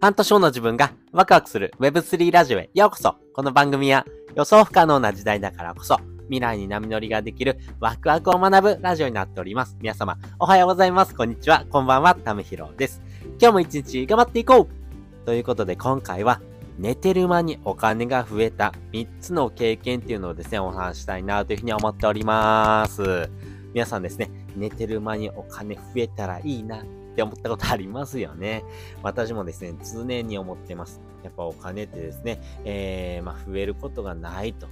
半年後の自分がワクワクする Web3 ラジオへようこそこの番組は予想不可能な時代だからこそ未来に波乗りができるワクワクを学ぶラジオになっております。皆様、おはようございます。こんにちは。こんばんは。ためひろです。今日も一日頑張っていこうということで今回は寝てる間にお金が増えた3つの経験っていうのをですね、お話したいなというふうに思っております。皆さんですね、寝てる間にお金増えたらいいなって思ったことありますよね。私もですね、常に思ってます。やっぱお金ってですね、えー、まあ、増えることがないと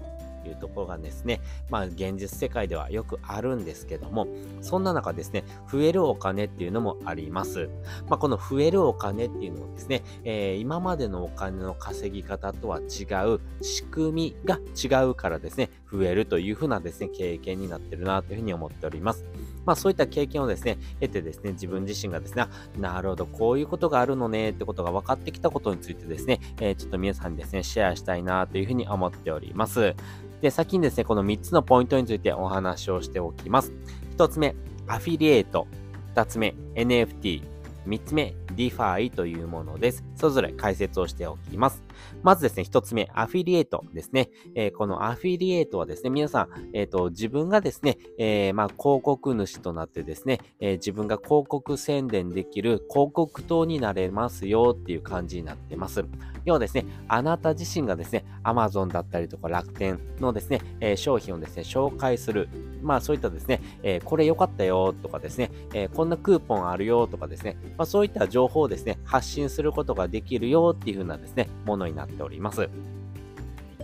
いうところがですね、まあ現実世界ではよくあるんですけども、そんな中ですね、増えるお金っていうのもあります。まあこの増えるお金っていうのはですね、えー、今までのお金の稼ぎ方とは違う仕組みが違うからですね、増えるというふうなですね、経験になってるなというふうに思っております。まあそういった経験をですね、得てですね、自分自身がですね、なるほど、こういうことがあるのねってことが分かってきたことについてですね、えー、ちょっと皆さんにですね、シェアしたいなというふうに思っております。で、先にですね、この3つのポイントについてお話をしておきます。1つ目、アフィリエイト。2つ目、NFT。3つ目、DeFi というものです。それぞれ解説をしておきます。まずですね、一つ目、アフィリエイトですね。えー、このアフィリエイトはですね、皆さん、えっ、ー、と、自分がですね、えー、まあ、広告主となってですね、え自分が広告宣伝できる広告塔になれますよっていう感じになってます。要はですね、あなた自身がですね、Amazon だったりとか楽天のですね、え商品をですね、紹介する。まあそういったですね、えこれ良かったよとかですね、えこんなクーポンあるよとかですね、まあそういった情報をですね、発信することができるよっていう風なですね、ものになっております。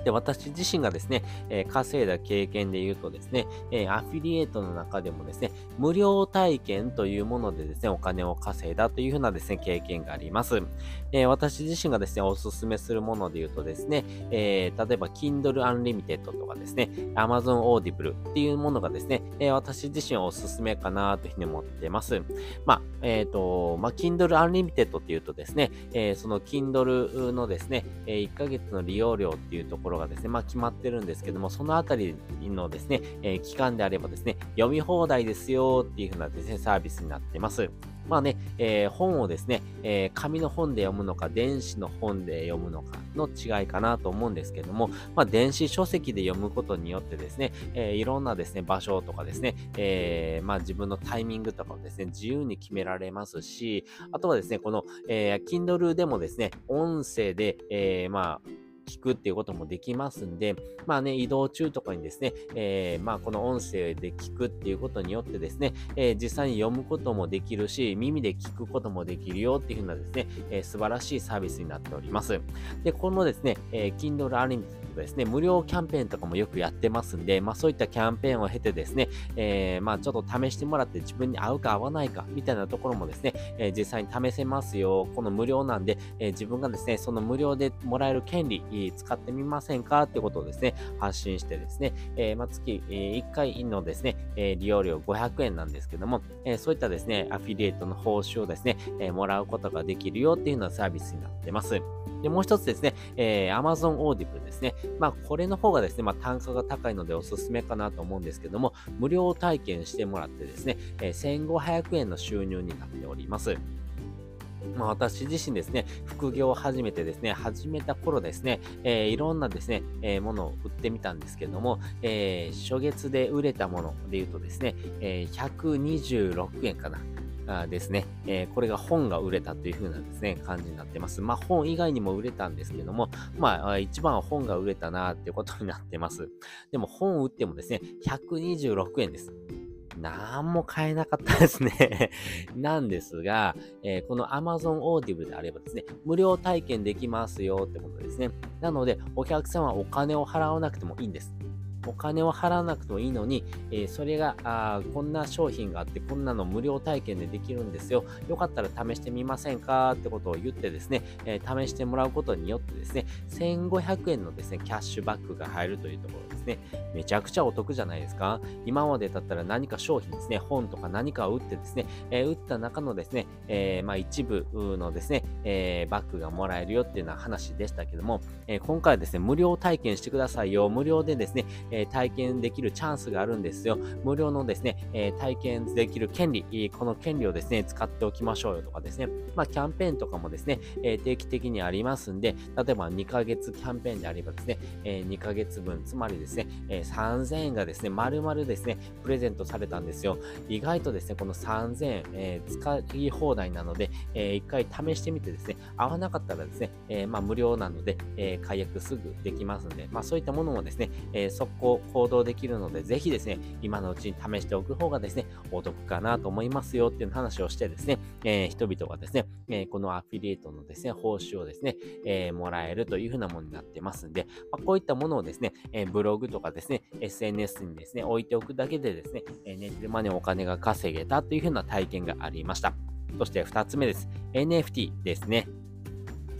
で、私自身がですね、え、稼いだ経験で言うとですね、え、アフィリエイトの中でもですね、無料体験というものでですね、お金を稼いだというふうなですね、経験があります。え、私自身がですね、おすすめするもので言うとですね、え例えば Kindle Unlimited とかですね、Amazon Audible っていうものがですね、え私自身はおすすめかなというふうに思ってます。まあ、えっ、と、まあ、Kindle Unlimited っていうとですね、えその Kindle のですね、え1ヶ月の利用料っていうところろがですね、まあ決まってるんですけども、そのあたりのですね、えー、期間であればですね、読み放題ですよっていう風なですね、サービスになってます。まあね、えー、本をですね、えー、紙の本で読むのか、電子の本で読むのかの違いかなと思うんですけども、まあ、電子書籍で読むことによってですね、えー、いろんなですね、場所とかですね、え、まあ、自分のタイミングとかをですね、自由に決められますし、あとはですね、この、えー、Kindle でもですね、音声で、え、まあ、聞くっていうこともできますんで、まあね、移動中とかにですね、えー、まあこの音声で聞くっていうことによってですね、えー、実際に読むこともできるし、耳で聞くこともできるよっていうふうなですね、えー、素晴らしいサービスになっております。で、このですね、えー、Kindle Unlimited ですね、無料キャンペーンとかもよくやってますんで、まあそういったキャンペーンを経てですね、えー、まあちょっと試してもらって自分に合うか合わないかみたいなところもですね、えー、実際に試せますよ。この無料なんで、えー、自分がですね、その無料でもらえる権利、使ってみませんか？ってことをですね、発信してですね、えー、まあ月、え、1回のですね、え、利用料500円なんですけども、え、そういったですね、アフィリエイトの報酬をですね、え、もらうことができるよっていうようなサービスになってます。で、もう一つですね、えー、Amazon Audible ですね。まあ、これの方がですね、まあ、単価が高いのでおすすめかなと思うんですけども、無料体験してもらってですね、えー、1500円の収入になっております。まあ、私自身ですね、副業を始めてですね、始めた頃ですね、えー、いろんなですね、えー、ものを売ってみたんですけども、えー、初月で売れたもので言うとですね、え126円かな。あですね、えー、これが本が売れたという風なですね、感じになってます。まあ本以外にも売れたんですけども、まあ一番は本が売れたなっていうことになってます。でも本売ってもですね、126円です。なんも買えなかったですね なんですが、えー、この Amazon Audible であればですね、無料体験できますよってことですね。なので、お客さんはお金を払わなくてもいいんです。お金を払わなくてもいいのに、えー、それがあ、こんな商品があって、こんなの無料体験でできるんですよ。よかったら試してみませんか？ってことを言ってですね、えー、試してもらうことによってですね、1500円のですね、キャッシュバックが入るというところですね。めちゃくちゃお得じゃないですか？今までだったら何か商品ですね、本とか何かを売ってですね、えー、売った中のですね、えまあ、一部のですね、えバックがもらえるよっていうような話でしたけども、え今回はですね、無料体験してくださいよ。無料でですね、え体験できるチャンスがあるんですよ。無料のですね、え体験できる権利、この権利をですね、使っておきましょうよとかですね、まあ、キャンペーンとかもですね、え定期的にありますんで、例えば2ヶ月キャンペーンであればですね、え2ヶ月分、つまりですね、え3000円がですね、丸々ですね、プレゼントされたんですよ。意外とですね、この3000円、え、使い放題なので、えー、一回試してみてですね、合わなかったらですね、え、まあ、無料なので、え解約すぐできますので、まあ、そういったものもですね、え速攻行動できるので、ぜひですね、今のうちに試しておく方がですね、お得かなと思いますよっていう話をしてですね、え人々がですね、えこのアフィリエイトのですね、報酬をですね、えもらえるというふうなものになってますんで、まあ、こういったものをですね、えブログとかですね、SNS にですね、置いておくだけでですね、えネットマネお金が稼げたというふうな体験がありました。そして2つ目です。NFT ですね。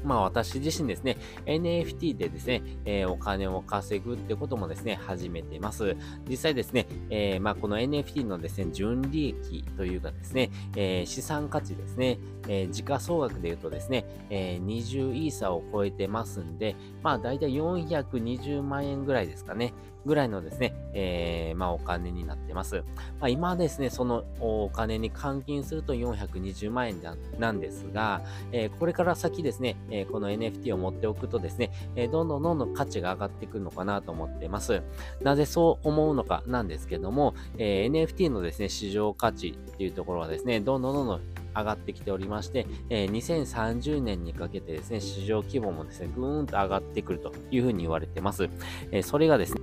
まあ私自身ですね、NFT でですね、えー、お金を稼ぐってこともですね、始めています。実際ですね、えー、まあこの NFT のですね、純利益というかですね、えー、資産価値ですね、え時価総額で言うとですね、え20イーサを超えてますんで、まあ大体420万円ぐらいですかね、ぐらいのですね、えー、まあお金になってます。まあ今ですね、そのお金に換金すると420万円なんですが、えー、これから先ですね、えー、この NFT を持っておくとですね、えどんどんどんどん価値が上がってくるのかなと思ってます。なぜそう思うのかなんですけども、え NFT のですね、市場価値っていうところはですね、どんどんどんどん上がってきておりまして、えー、2030年にかけてですね、市場規模もですね、ぐーんと上がってくるというふうに言われてます。えー、それがですね、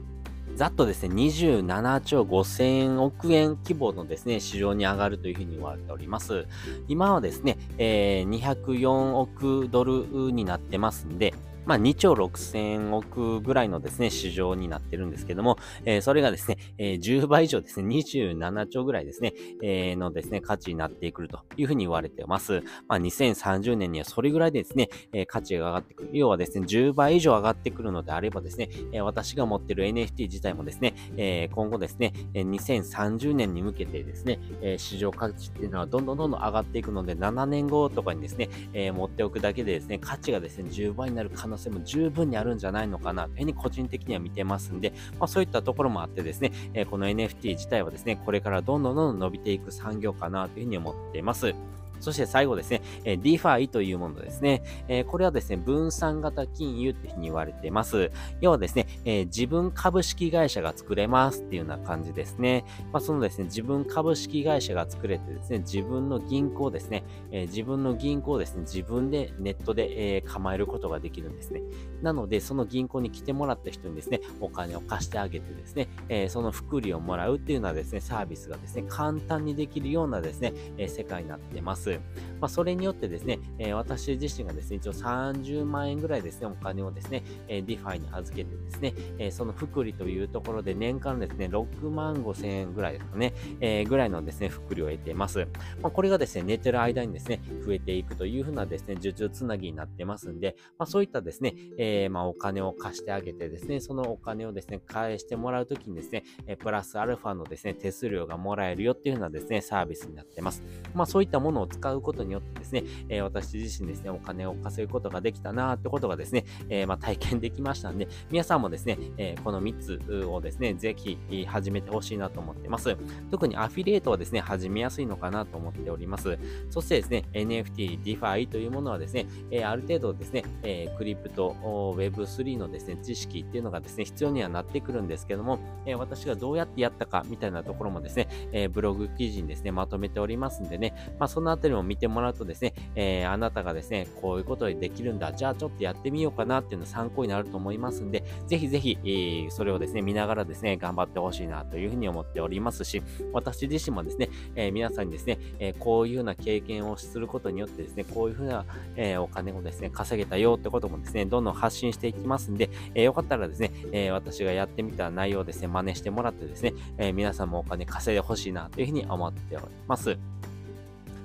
ざっとですね、27兆5000億円規模のですね、市場に上がるというふうに言われております。今はですね、えー、204億ドルになってますんで、まあ、2兆6000億ぐらいのですね、市場になってるんですけども、えー、それがですね、えー、10倍以上ですね、27兆ぐらいですね、えー、のですね、価値になってくるというふうに言われてます。まあ、2030年にはそれぐらいですね、えー、価値が上がってくる。要はですね、10倍以上上がってくるのであればですね、えー、私が持ってる NFT 自体もですね、えー、今後ですね、2030年に向けてですね、えー、市場価値っていうのはどんどんどんどん上がっていくので、7年後とかにですね、えー、持っておくだけでですね、価値がですね、10倍になる可能性性も十分にあるんじゃないのかなというふうに個人的には見てますんで、まあ、そういったところもあってですね、え、この NFT 自体はですね、これからどんどんどんどん伸びていく産業かなというふうに思っています。そして最後ですね、えー、DeFi というものですね。え、これはですね、分散型金融っていうふうに言われています。要はですね、え、自分株式会社が作れますっていうような感じですね。まあ、そのですね、自分株式会社が作れてですね、自分の銀行ですね、え自分の銀行ですね、自分でネットで、え構えることができるんですね。なので、その銀行に来てもらった人にですね、お金を貸してあげてですね、えその複利をもらうっていうようなですね、サービスがですね、簡単にできるようなですね、え世界になってます。。まあ、それによってですね、えー、私自身がですね、一応30万円ぐらいですね、お金をですね、えー、 DeFi に預けてですね、えー、その複利というところで年間ですね、6万5千円ぐらいですかね、えー、ぐらいのですね、複利を得ています。まあ、これがですね、寝てる間にですね、増えていくというふうなですね、数珠つなぎになってますんで、まあ、そういったですね、えー、まあ、お金を貸してあげてですね、そのお金をですね、返してもらうときにですね、えプラスアルファのですね、手数料がもらえるよっていうふうなですね、サービスになってます。まあ、そういったものを使うことによってですね、えー、私自身ですね、お金を稼ぐことができたなってことがですね、えー、まあ、体験できましたんで、皆さんもですね、えー、この3つをですね、ぜひ始めてほしいなと思ってます。特にアフィリエイトはですね、始めやすいのかなと思っております。そしてですね、NFT、DeFi というものはですね、えある程度ですね、えクリプト、Web3 のですね、知識っていうのがですね、必要にはなってくるんですけども、え私がどうやってやったかみたいなところもですね、えブログ記事にですね、まとめておりますんでね、まあ、そのあたりも見てもらうとですね、えー、あなたがですね、こういうことでできるんだ、じゃあちょっとやってみようかなっていうの参考になると思いますんで、ぜひぜひ、えー、それをですね、見ながらですね、頑張ってほしいなというふうに思っておりますし、私自身もですね、えー、皆さんにですね、えこういうような経験をすることによってですね、こういうふうな、えお金をですね、稼げたよってこともですね、どんどん発信していきますんで、えよかったらですね、え私がやってみた内容をですね、真似してもらってですね、え皆さんもお金稼いでほしいなというふうに思っております。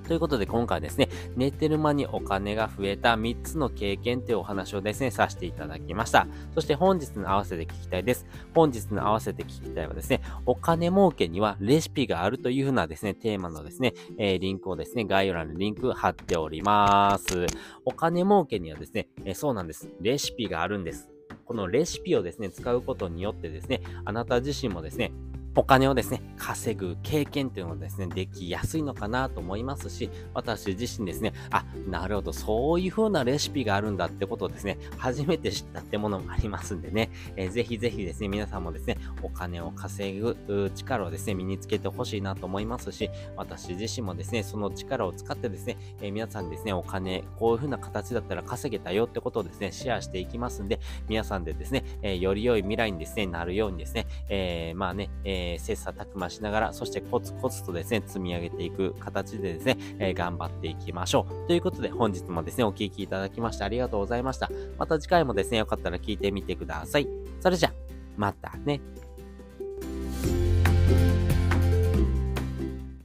ということで今回ですね、寝てる間にお金が増えた3つの経験というお話をですね、させていただきました。そして本日の合わせて聞きたいです。本日の合わせて聞きたいはですね、お金儲けにはレシピがあるというふうなですね、テーマのですね、えー、リンクをですね、概要欄にリンク貼っております。お金儲けにはですね、えー、そうなんです。レシピがあるんです。このレシピをですね、使うことによってですね、あなた自身もですね、お金をですね、稼ぐ経験っていうのがですね、できやすいのかなと思いますし、私自身ですね、あ、なるほど、そういう風なレシピがあるんだってことをですね、初めて知ったってものもありますんでね、えー、ぜひぜひですね、皆さんもですね、お金を稼ぐ力をですね、身につけてほしいなと思いますし、私自身もですね、その力を使ってですね、えー、皆さんですね、お金、こういう風な形だったら稼げたよってことをですね、シェアしていきますんで、皆さんでですね、えー、より良い未来にですね、なるようにですね、えまあね、えー、切磋琢磨しながら、そしてコツコツとですね、積み上げていく形でですね、えー、頑張っていきましょう。ということで、本日もですね、お聴きいただきましてありがとうございました。また次回もですね、よかったら聞いてみてください。それじゃ、またね。